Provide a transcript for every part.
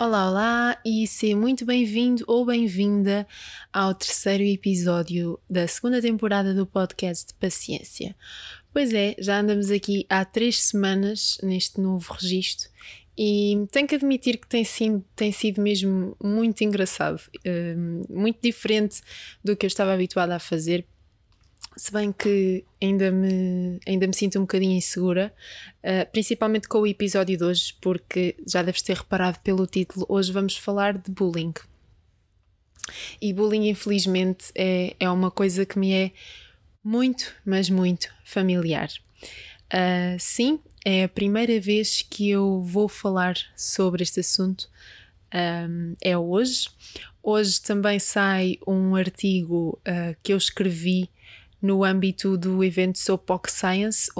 Olá, olá e seja muito bem-vindo ou bem-vinda ao terceiro episódio da segunda temporada do podcast Paciência. Pois é, já andamos aqui há três semanas neste novo registro e tenho que admitir que tem sido, tem sido mesmo muito engraçado, hum, muito diferente do que eu estava habituada a fazer se bem que ainda me, ainda me sinto um bocadinho insegura, uh, principalmente com o episódio de hoje, porque já deves ter reparado pelo título, hoje vamos falar de bullying. E bullying, infelizmente, é, é uma coisa que me é muito, mas muito familiar. Uh, sim, é a primeira vez que eu vou falar sobre este assunto, um, é hoje. Hoje também sai um artigo uh, que eu escrevi no âmbito do evento Soapbox Science,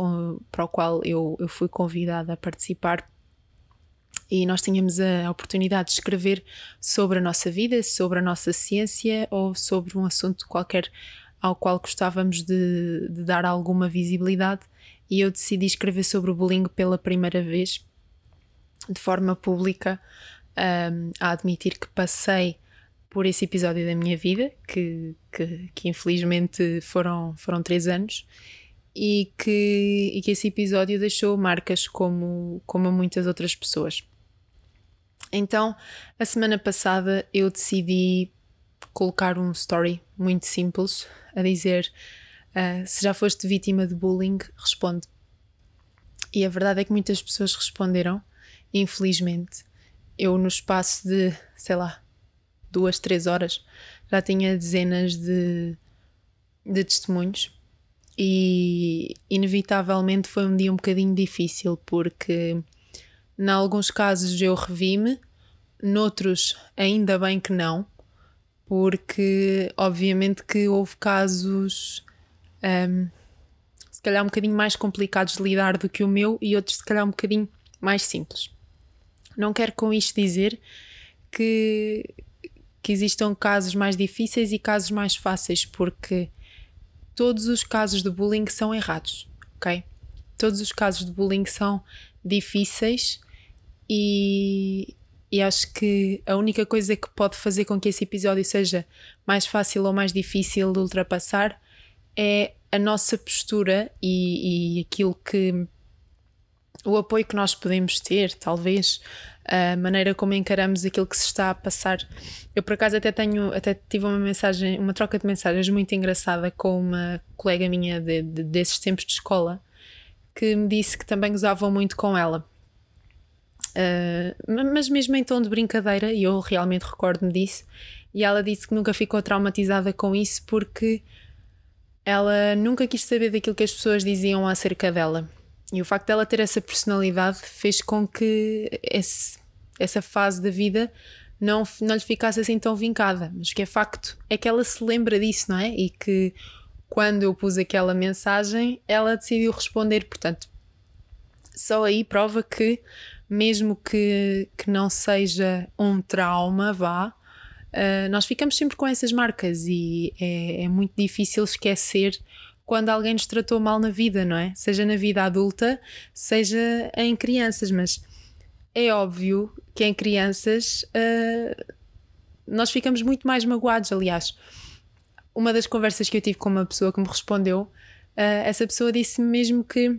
para o qual eu, eu fui convidada a participar. E nós tínhamos a oportunidade de escrever sobre a nossa vida, sobre a nossa ciência ou sobre um assunto qualquer ao qual gostávamos de, de dar alguma visibilidade. E eu decidi escrever sobre o bullying pela primeira vez, de forma pública, um, a admitir que passei por esse episódio da minha vida, que, que, que infelizmente foram, foram três anos, e que, e que esse episódio deixou marcas como, como muitas outras pessoas. Então, a semana passada eu decidi colocar um story muito simples a dizer: uh, se já foste vítima de bullying, responde. E a verdade é que muitas pessoas responderam, infelizmente. Eu, no espaço de, sei lá, duas, três horas, já tinha dezenas de, de testemunhos e inevitavelmente foi um dia um bocadinho difícil porque em alguns casos eu revi-me, noutros ainda bem que não, porque obviamente que houve casos um, se calhar um bocadinho mais complicados de lidar do que o meu e outros se calhar um bocadinho mais simples. Não quero com isto dizer que, que existam casos mais difíceis e casos mais fáceis, porque todos os casos de bullying são errados, ok? Todos os casos de bullying são difíceis e, e acho que a única coisa que pode fazer com que esse episódio seja mais fácil ou mais difícil de ultrapassar é a nossa postura e, e aquilo que o apoio que nós podemos ter, talvez, a maneira como encaramos aquilo que se está a passar. Eu por acaso até tenho, até tive uma mensagem, uma troca de mensagens muito engraçada com uma colega minha de, de, desses tempos de escola que me disse que também gozavam muito com ela. Uh, mas mesmo em tom de brincadeira, e eu realmente recordo-me disso, e ela disse que nunca ficou traumatizada com isso porque ela nunca quis saber daquilo que as pessoas diziam acerca dela. E o facto dela ter essa personalidade fez com que esse, essa fase da vida não, não lhe ficasse assim tão vincada. Mas que é facto é que ela se lembra disso, não é? E que quando eu pus aquela mensagem, ela decidiu responder. Portanto, só aí prova que, mesmo que, que não seja um trauma, vá, uh, nós ficamos sempre com essas marcas e é, é muito difícil esquecer quando alguém nos tratou mal na vida, não é? Seja na vida adulta, seja em crianças, mas é óbvio que em crianças uh, nós ficamos muito mais magoados. Aliás, uma das conversas que eu tive com uma pessoa que me respondeu, uh, essa pessoa disse-me mesmo que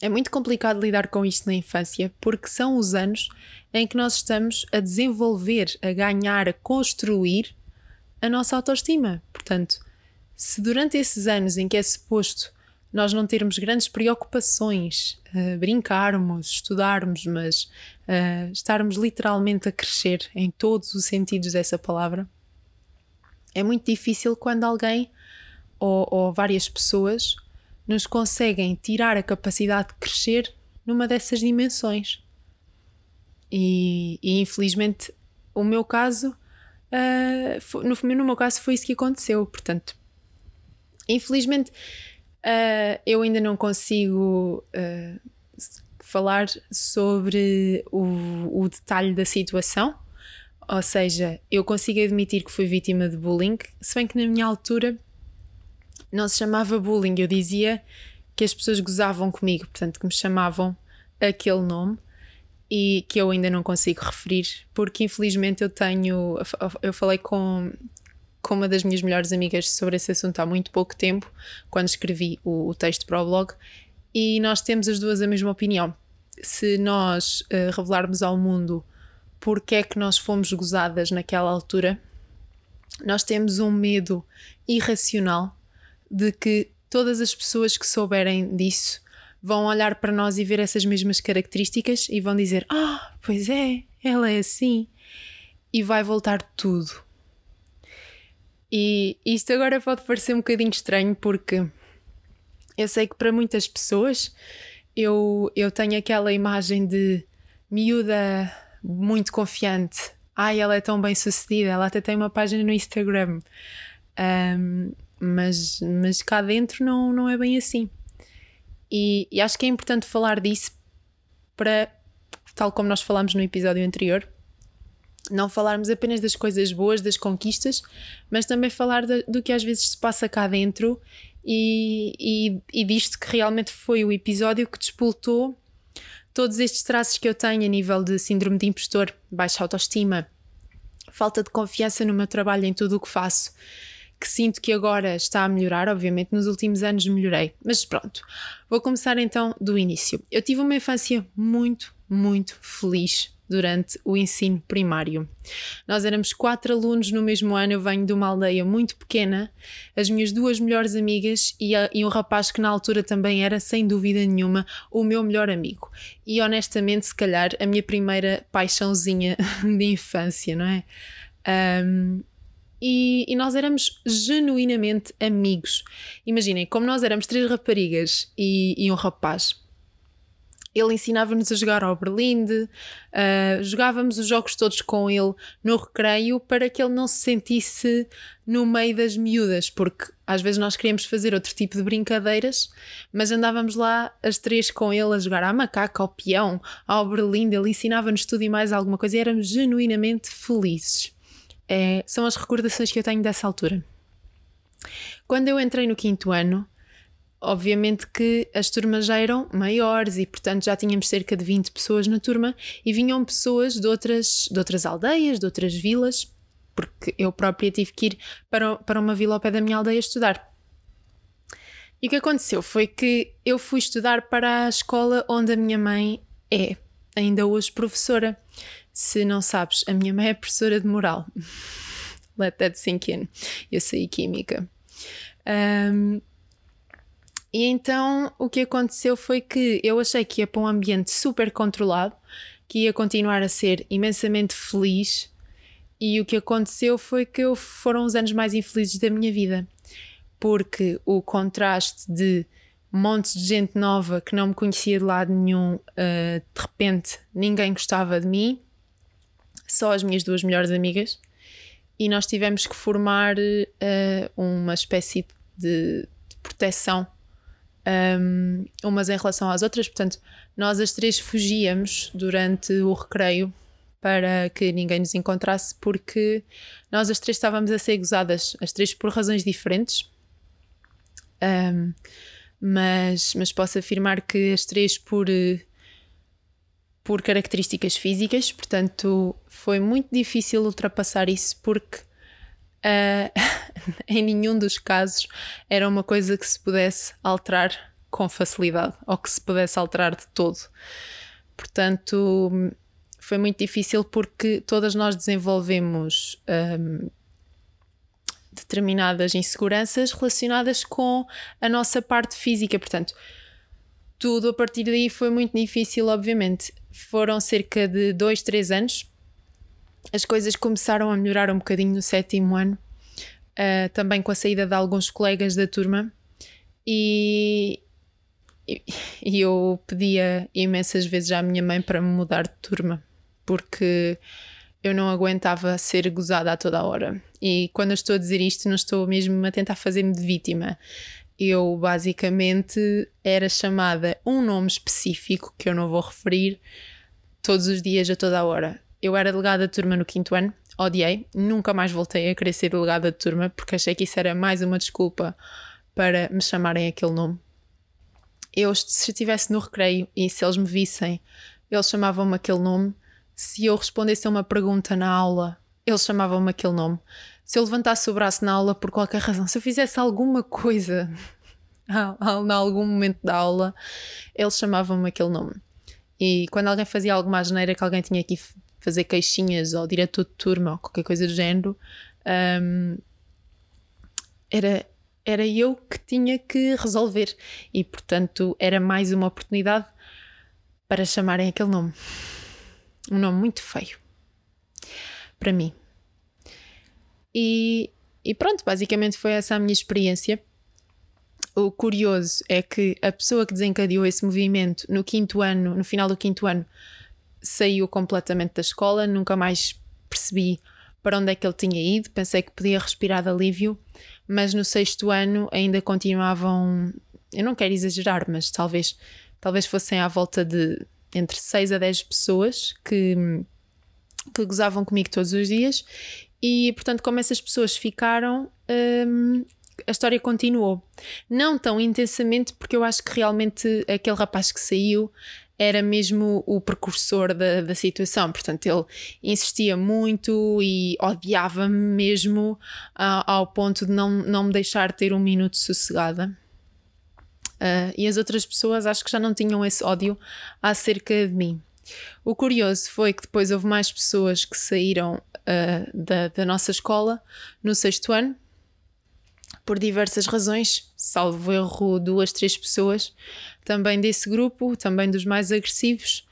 é muito complicado lidar com isto na infância, porque são os anos em que nós estamos a desenvolver, a ganhar, a construir a nossa autoestima. Portanto, se durante esses anos em que é suposto nós não termos grandes preocupações, uh, brincarmos, estudarmos, mas uh, estarmos literalmente a crescer em todos os sentidos dessa palavra, é muito difícil quando alguém ou, ou várias pessoas nos conseguem tirar a capacidade de crescer numa dessas dimensões. E, e infelizmente, o meu caso, uh, no, no meu caso, foi isso que aconteceu. Portanto, Infelizmente, uh, eu ainda não consigo uh, falar sobre o, o detalhe da situação. Ou seja, eu consigo admitir que fui vítima de bullying, se bem que na minha altura não se chamava bullying, eu dizia que as pessoas gozavam comigo, portanto, que me chamavam aquele nome. e que eu ainda não consigo referir, porque infelizmente eu tenho. Eu falei com, com uma das minhas melhores amigas sobre esse assunto há muito pouco tempo, quando escrevi o, o texto para o blog, e nós temos as duas a mesma opinião. Se nós uh, revelarmos ao mundo porque é que nós fomos gozadas naquela altura, nós temos um medo irracional de que todas as pessoas que souberem disso vão olhar para nós e ver essas mesmas características e vão dizer: Ah, pois é, ela é assim. E vai voltar tudo. E isto agora pode parecer um bocadinho estranho porque eu sei que para muitas pessoas eu, eu tenho aquela imagem de miúda muito confiante. Ai, ela é tão bem sucedida, ela até tem uma página no Instagram. Um, mas, mas cá dentro não, não é bem assim. E, e acho que é importante falar disso para, tal como nós falámos no episódio anterior, não falarmos apenas das coisas boas, das conquistas, mas também falar de, do que às vezes se passa cá dentro e, e, e disto que realmente foi o episódio que despoltou todos estes traços que eu tenho a nível de síndrome de impostor, baixa autoestima, falta de confiança no meu trabalho, em tudo o que faço que sinto que agora está a melhorar, obviamente nos últimos anos melhorei, mas pronto, vou começar então do início. Eu tive uma infância muito, muito feliz durante o ensino primário. Nós éramos quatro alunos no mesmo ano, eu venho de uma aldeia muito pequena, as minhas duas melhores amigas e, a, e um rapaz que na altura também era, sem dúvida nenhuma, o meu melhor amigo. E honestamente, se calhar, a minha primeira paixãozinha de infância, não é? Um, e, e, nós éramos genuinamente amigos. Imaginem, como nós éramos três raparigas e, e um rapaz, ele ensinava-nos a jogar ao Berlinde, uh, jogávamos os jogos todos com ele no recreio para que ele não se sentisse no meio das miúdas, porque às vezes nós queríamos fazer outro tipo de brincadeiras, mas andávamos lá as três com ele a jogar à macaca, ao peão, ao Berlinde, ele ensinava-nos tudo e mais alguma coisa e éramos genuinamente felizes é, são as recordações que eu tenho dessa altura. Quando eu entrei no quinto ano, obviamente que as turmas já eram maiores e, portanto, já tínhamos cerca de 20 pessoas na turma e vinham pessoas de outras, de outras aldeias, de outras vilas, porque eu própria tive que ir para, para uma vila ao pé da minha aldeia estudar. E o que aconteceu foi que eu fui estudar para a escola onde a minha mãe é, ainda hoje professora. Se não sabes, a minha mãe é professora de moral. Let that sink in. Eu saí química. Um, e então o que aconteceu foi que eu achei que ia para um ambiente super controlado, que ia continuar a ser imensamente feliz, e o que aconteceu foi que foram os anos mais infelizes da minha vida, porque o contraste de montes de gente nova que não me conhecia de lado nenhum, uh, de repente ninguém gostava de mim, só as minhas duas melhores amigas, e nós tivemos que formar uh, uma espécie de, de proteção um, umas em relação às outras. Portanto, nós as três fugíamos durante o recreio para que ninguém nos encontrasse, porque nós as três estávamos a ser gozadas, as três por razões diferentes. Um, mas, mas posso afirmar que as três por por características físicas, portanto foi muito difícil ultrapassar isso porque uh, em nenhum dos casos era uma coisa que se pudesse alterar com facilidade ou que se pudesse alterar de todo. Portanto, foi muito difícil porque todas nós desenvolvemos um, determinadas inseguranças relacionadas com a nossa parte física. Portanto, tudo a partir daí foi muito difícil, obviamente foram cerca de dois, três anos. As coisas começaram a melhorar um bocadinho no sétimo ano, uh, também com a saída de alguns colegas da turma, e, e eu pedia imensas vezes à minha mãe para me mudar de turma, porque eu não aguentava ser gozada a toda a hora. E quando eu estou a dizer isto, não estou mesmo a tentar fazer-me de vítima eu basicamente era chamada um nome específico que eu não vou referir todos os dias, a toda a hora. Eu era delegada de turma no quinto ano, odiei, nunca mais voltei a querer ser delegada de turma porque achei que isso era mais uma desculpa para me chamarem aquele nome. Eu, se estivesse no recreio e se eles me vissem eles chamavam-me aquele nome. Se eu respondesse a uma pergunta na aula, eles chamavam-me aquele nome. Se eu levantasse o braço na aula por qualquer razão, se eu fizesse alguma coisa em algum momento da aula, eles chamavam-me aquele nome. E quando alguém fazia alguma asneira que alguém tinha que fazer queixinhas ou diretor de turma ou qualquer coisa do género, um, era, era eu que tinha que resolver. E portanto era mais uma oportunidade para chamarem aquele nome. Um nome muito feio. Para mim. E, e pronto, basicamente foi essa a minha experiência o curioso é que a pessoa que desencadeou esse movimento no quinto ano, no final do quinto ano, saiu completamente da escola, nunca mais percebi para onde é que ele tinha ido, pensei que podia respirar de alívio, mas no sexto ano ainda continuavam, eu não quero exagerar, mas talvez, talvez fossem à volta de entre 6 a 10 pessoas que, que gozavam comigo todos os dias e portanto como essas pessoas ficaram hum, a história continuou. Não tão intensamente, porque eu acho que realmente aquele rapaz que saiu era mesmo o precursor da, da situação. Portanto, ele insistia muito e odiava-me mesmo uh, ao ponto de não, não me deixar ter um minuto sossegada. Uh, e as outras pessoas acho que já não tinham esse ódio acerca de mim. O curioso foi que depois houve mais pessoas que saíram uh, da, da nossa escola no sexto ano, por diversas razões, salvo erro duas, três pessoas, também desse grupo, também dos mais agressivos.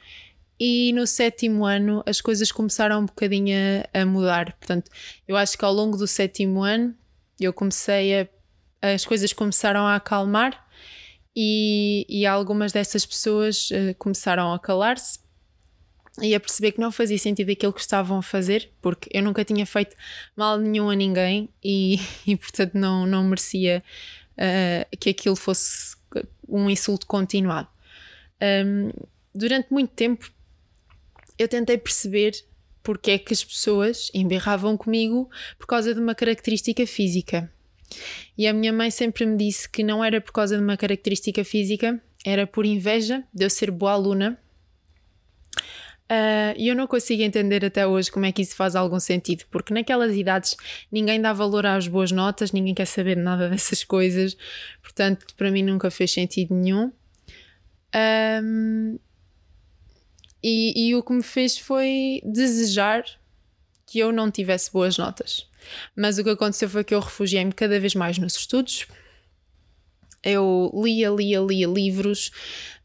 E no sétimo ano as coisas começaram um bocadinho a, mudar. Portanto, eu acho que ao longo do sétimo ano eu comecei a. as coisas começaram a acalmar e, e algumas dessas pessoas uh, começaram a calar-se e a perceber que não fazia sentido aquilo que estavam a fazer, porque eu nunca tinha feito mal nenhum a ninguém e, e portanto não, não merecia uh, que aquilo fosse um insulto continuado. Um, durante muito tempo eu tentei perceber porque é que as pessoas emberravam comigo por causa de uma característica física. E a minha mãe sempre me disse que não era por causa de uma característica física, era por inveja de eu ser boa aluna e uh, eu não consigo entender até hoje como é que isso faz algum sentido, porque naquelas idades ninguém dá valor às boas notas, ninguém quer saber nada dessas coisas, portanto, para mim nunca fez sentido nenhum. Um, e, e o que me fez foi desejar que eu não tivesse boas notas. Mas o que aconteceu foi que eu refugiei-me cada vez mais nos estudos. Eu lia, lia, lia livros,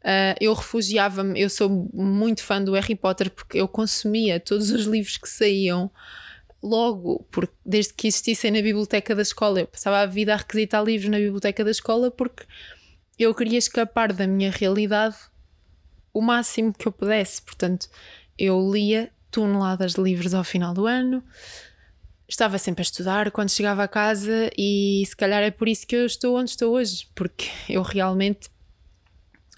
Uh, eu refugiava-me, eu sou muito fã do Harry Potter porque eu consumia todos os livros que saíam logo, porque desde que existissem na biblioteca da escola, eu passava a vida a requisitar livros na biblioteca da escola porque eu queria escapar da minha realidade o máximo que eu pudesse. Portanto, eu lia toneladas de livros ao final do ano, estava sempre a estudar quando chegava a casa e se calhar é por isso que eu estou onde estou hoje, porque eu realmente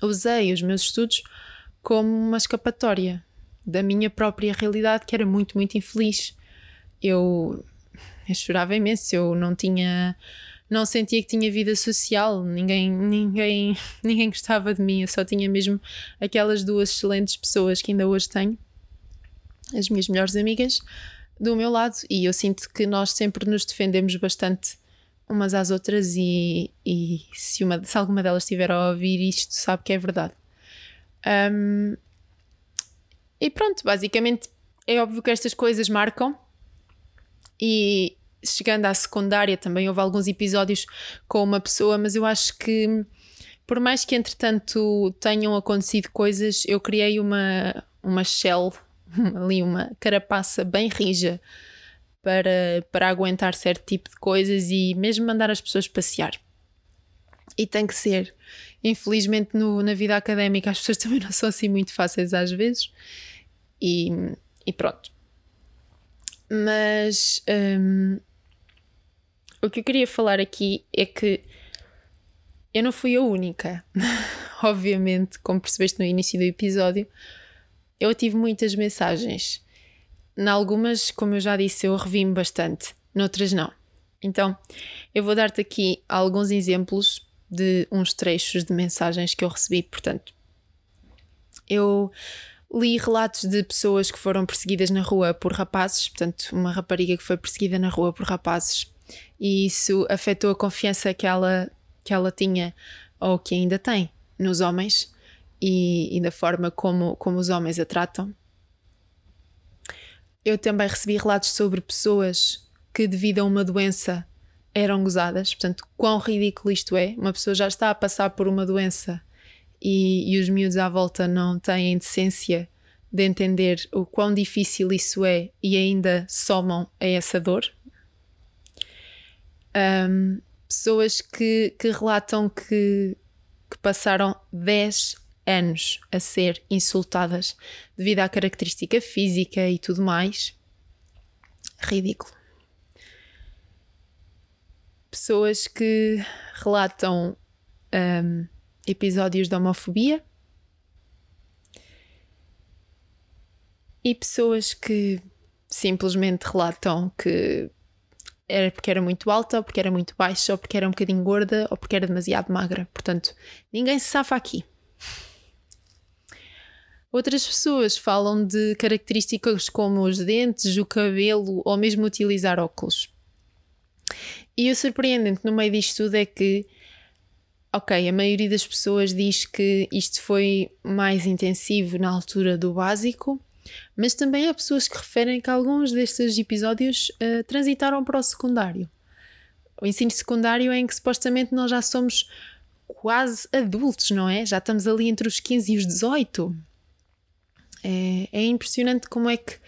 usei os meus estudos como uma escapatória da minha própria realidade, que era muito, muito infeliz. Eu, eu chorava imenso, eu não tinha. Não sentia que tinha vida social, ninguém, ninguém, ninguém gostava de mim, eu só tinha mesmo aquelas duas excelentes pessoas que ainda hoje tenho, as minhas melhores amigas, do meu lado, e eu sinto que nós sempre nos defendemos bastante umas às outras e, e se, uma, se alguma delas estiver a ouvir isto, sabe que é verdade. Um, e pronto, basicamente é óbvio que estas coisas marcam e chegando à secundária também houve alguns episódios com uma pessoa, mas eu acho que por mais que entretanto tenham acontecido coisas, eu criei uma, uma shell, ali uma carapaça bem rija para, para aguentar certo tipo de coisas e mesmo mandar as pessoas passear. E tem que ser. Infelizmente, no, na vida académica, as pessoas também não são assim muito fáceis às vezes. E, e pronto. Mas um, o que eu queria falar aqui é que eu não fui a única. Obviamente, como percebeste no início do episódio, eu tive muitas mensagens em algumas, como eu já disse, eu revi-me bastante, noutras não. Então, eu vou dar-te aqui alguns exemplos de uns trechos de mensagens que eu recebi. Portanto, eu li relatos de pessoas que foram perseguidas na rua por rapazes, portanto, uma rapariga que foi perseguida na rua por rapazes, e isso afetou a confiança que ela, que ela tinha ou que ainda tem nos homens e, e da forma como, como os homens a tratam. Eu também recebi relatos sobre pessoas que, devido a uma doença, eram gozadas. Portanto, quão ridículo isto é. Uma pessoa já está a passar por uma doença e, e os miúdos à volta não têm decência de entender o quão difícil isso é e ainda somam a essa dor. Um, pessoas que, que relatam que, que passaram 10 anos a ser insultadas devido à característica física e tudo mais. Ridículo. Pessoas que relatam um, episódios de homofobia e pessoas que simplesmente relatam que era porque era muito alta, ou porque era muito baixa, ou porque era um bocadinho gorda, ou porque era demasiado magra. Portanto, ninguém se safa aqui. Outras pessoas falam de características como os dentes, o cabelo ou mesmo utilizar óculos. E o surpreendente no meio disto tudo é que ok, a maioria das pessoas diz que isto foi mais intensivo na altura do básico, mas também há pessoas que referem que alguns destes episódios uh, transitaram para o secundário. O ensino secundário é em que supostamente nós já somos quase adultos, não é? Já estamos ali entre os 15 e os 18. É, é impressionante como é que,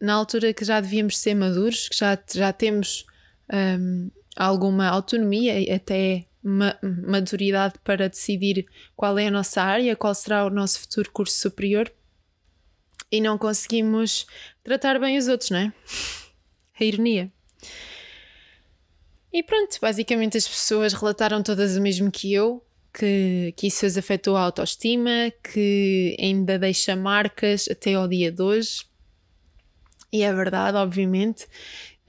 na altura que já devíamos ser maduros, que já, já temos um, alguma autonomia, e até ma maturidade para decidir qual é a nossa área, qual será o nosso futuro curso superior e não conseguimos tratar bem os outros, não é? A ironia. E pronto, basicamente as pessoas relataram todas o mesmo que eu, que, que isso as afetou a autoestima, que ainda deixa marcas até ao dia de hoje. E é verdade, obviamente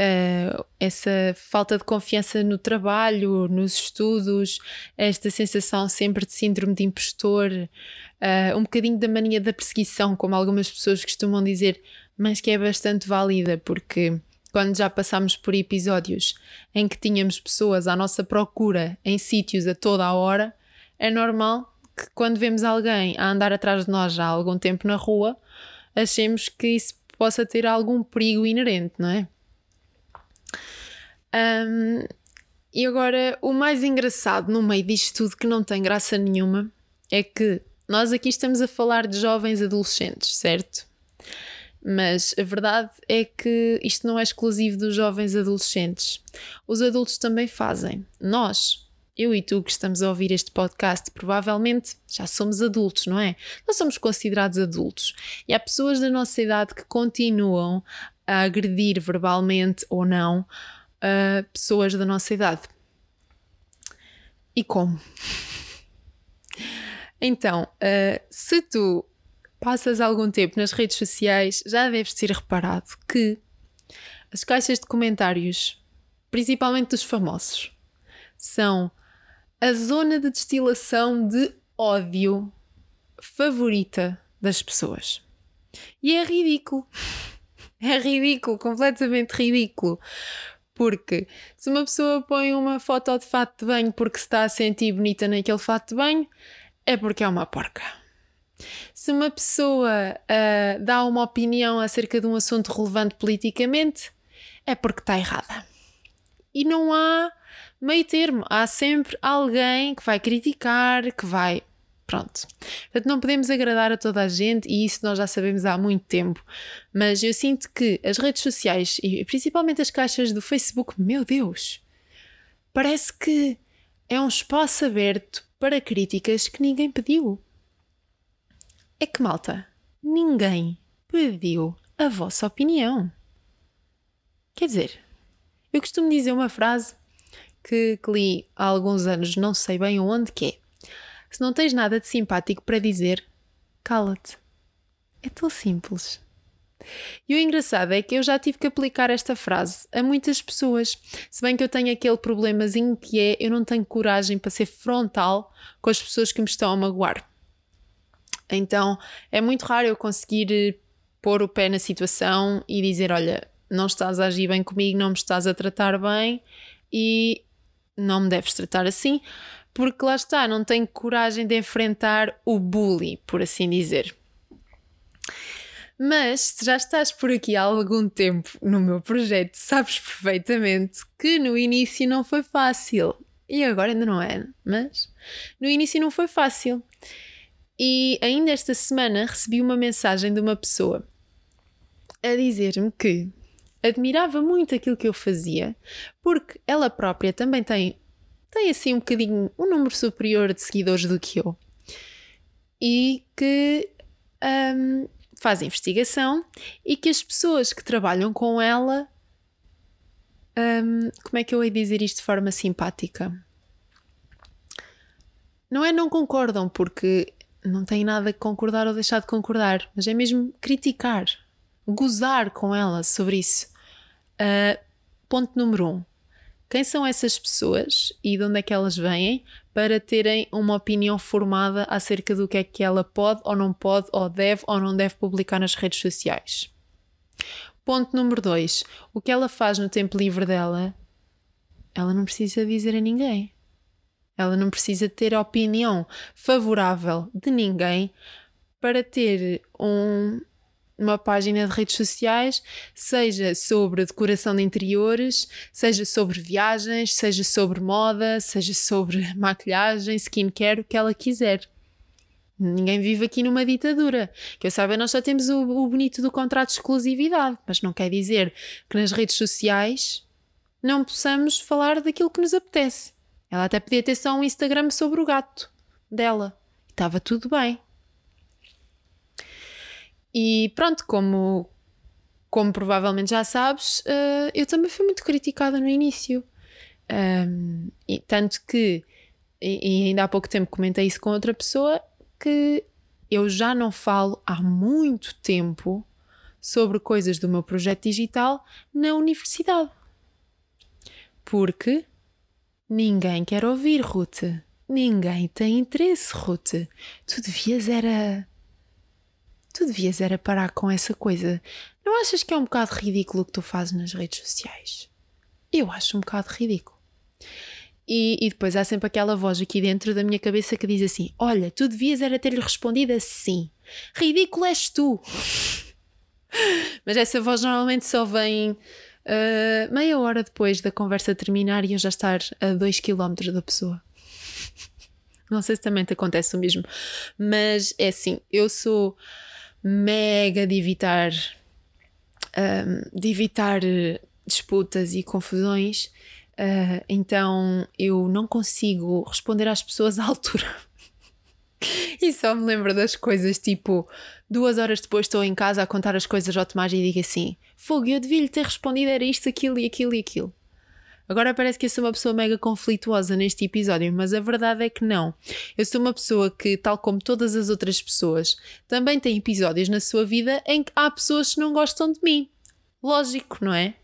uh, essa falta de confiança no trabalho, nos estudos, esta sensação sempre de síndrome de impostor, uh, um bocadinho da mania da perseguição, como algumas pessoas costumam dizer, mas que é bastante válida, porque quando já passámos por episódios em que tínhamos pessoas à nossa procura em sítios a toda a hora, é normal que quando vemos alguém a andar atrás de nós já há algum tempo na rua, achemos que isso possa ter algum perigo inerente, não é? Um, e agora, o mais engraçado no meio disto tudo, que não tem graça nenhuma, é que nós aqui estamos a falar de jovens adolescentes, certo? Mas a verdade é que isto não é exclusivo dos jovens adolescentes. Os adultos também fazem. Nós, eu e tu que estamos a ouvir este podcast, provavelmente já somos adultos, não é? Nós somos considerados adultos. E há pessoas da nossa idade que continuam a agredir verbalmente ou não a pessoas da nossa idade. E como? Então, uh, se tu passas algum tempo nas redes sociais, já deves ter reparado que as caixas de comentários, principalmente dos famosos, são a zona de destilação de ódio favorita das pessoas. E é ridículo. É ridículo, completamente ridículo. Porque se uma pessoa põe uma foto de fato de banho porque se está a sentir bonita naquele fato de banho, é porque é uma porca. Se uma pessoa uh, dá uma opinião acerca de um assunto relevante politicamente, é porque está errada. E não há meio termo. Há sempre alguém que vai criticar, que vai Pronto. Portanto, não podemos agradar a toda a gente e isso nós já sabemos há muito tempo. Mas eu sinto que as redes sociais e principalmente as caixas do Facebook, meu Deus, parece que é um espaço aberto para críticas que ninguém pediu. É que, malta, ninguém pediu a vossa opinião. Quer dizer, eu costumo dizer uma frase que, que li há alguns anos, não sei bem onde, que é se não tens nada de simpático para dizer, cala-te. É tão simples. E o engraçado é que eu já tive que aplicar esta frase a muitas pessoas, se bem que eu tenho aquele problemazinho que é eu não tenho coragem para ser frontal com as pessoas que me estão a magoar. Então é muito raro eu conseguir pôr o pé na situação e dizer: Olha, não estás a agir bem comigo, não me estás a tratar bem e não me deves tratar assim, porque lá está, não tenho coragem de enfrentar o bully, por assim dizer. Mas se já estás por aqui há algum tempo no meu projeto, sabes perfeitamente que no início não foi fácil. E agora ainda não é, mas no início não foi fácil. E ainda esta semana recebi uma mensagem de uma pessoa a dizer-me que admirava muito aquilo que eu fazia, porque ela própria também tem, tem assim um bocadinho um número superior de seguidores do que eu. E que um, faz investigação e que as pessoas que trabalham com ela. Um, como é que eu ia dizer isto de forma simpática? Não é não concordam, porque não tem nada a concordar ou deixar de concordar, mas é mesmo criticar, gozar com ela sobre isso. Uh, ponto número um. Quem são essas pessoas e de onde é que elas vêm para terem uma opinião formada acerca do que é que ela pode ou não pode, ou deve ou não deve publicar nas redes sociais? Ponto número dois. O que ela faz no tempo livre dela, ela não precisa dizer a ninguém. Ela não precisa ter opinião favorável de ninguém para ter um, uma página de redes sociais, seja sobre decoração de interiores, seja sobre viagens, seja sobre moda, seja sobre maquilhagem, skincare, o que ela quiser. Ninguém vive aqui numa ditadura. Que eu saiba, nós só temos o, o bonito do contrato de exclusividade, mas não quer dizer que nas redes sociais não possamos falar daquilo que nos apetece. Ela até podia ter só um Instagram sobre o gato dela. Estava tudo bem. E pronto, como, como provavelmente já sabes, uh, eu também fui muito criticada no início. Um, e tanto que, e, e ainda há pouco tempo comentei isso com outra pessoa, que eu já não falo há muito tempo sobre coisas do meu projeto digital na universidade. Porque ninguém quer ouvir, Ruth. Ninguém tem interesse, Ruth. Tu devias era tu devias era parar com essa coisa. Não achas que é um bocado ridículo o que tu fazes nas redes sociais? Eu acho um bocado ridículo. E, e, depois há sempre aquela voz aqui dentro da minha cabeça que diz assim: Olha, tu devias era ter-lhe respondido assim. Ridículo és tu. Mas essa voz normalmente só vem uh, meia hora depois da conversa terminar e eu já estar a 2 km da pessoa. Não sei se também te acontece o mesmo, mas é assim: eu sou mega de evitar, um, de evitar eh, disputas e confusões, uh, então eu não consigo responder às pessoas à altura. e só me lembro das coisas tipo, duas horas depois estou em casa a contar as coisas ao Tomás e digo assim: Fogo, eu devia lhe ter respondido, era isto, aquilo e aquilo e aquilo. Agora parece que eu sou uma pessoa mega conflituosa neste episódio, mas a verdade é que não. Eu sou uma pessoa que, tal como todas as outras pessoas, também tem episódios na sua vida em que há pessoas que não gostam de mim. Lógico, não é?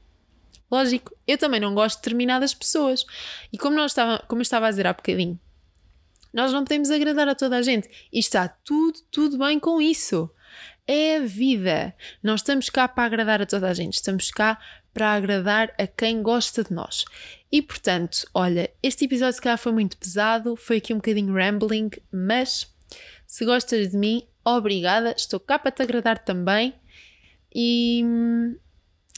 Lógico, eu também não gosto de determinadas pessoas. E como, nós estava, como eu estava a dizer há bocadinho, nós não podemos agradar a toda a gente. E está tudo, tudo bem com isso. É a vida. Não estamos cá para agradar a toda a gente, estamos cá para agradar a quem gosta de nós. E portanto, olha, este episódio se calhar foi muito pesado, foi aqui um bocadinho rambling, mas se gostas de mim, obrigada, estou cá para te agradar também. E,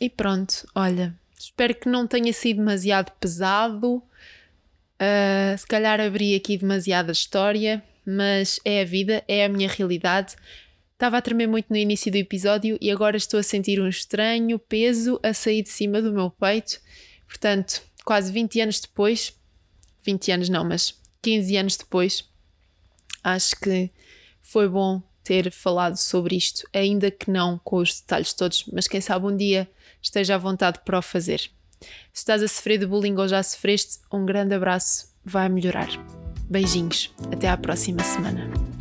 e pronto, olha, espero que não tenha sido demasiado pesado. Uh, se calhar abri aqui demasiada história, mas é a vida, é a minha realidade. Estava a tremer muito no início do episódio e agora estou a sentir um estranho peso a sair de cima do meu peito. Portanto, quase 20 anos depois, 20 anos não, mas 15 anos depois, acho que foi bom ter falado sobre isto, ainda que não com os detalhes todos, mas quem sabe um dia esteja à vontade para o fazer. Se estás a sofrer de bullying ou já sofreste, um grande abraço, vai melhorar. Beijinhos, até à próxima semana.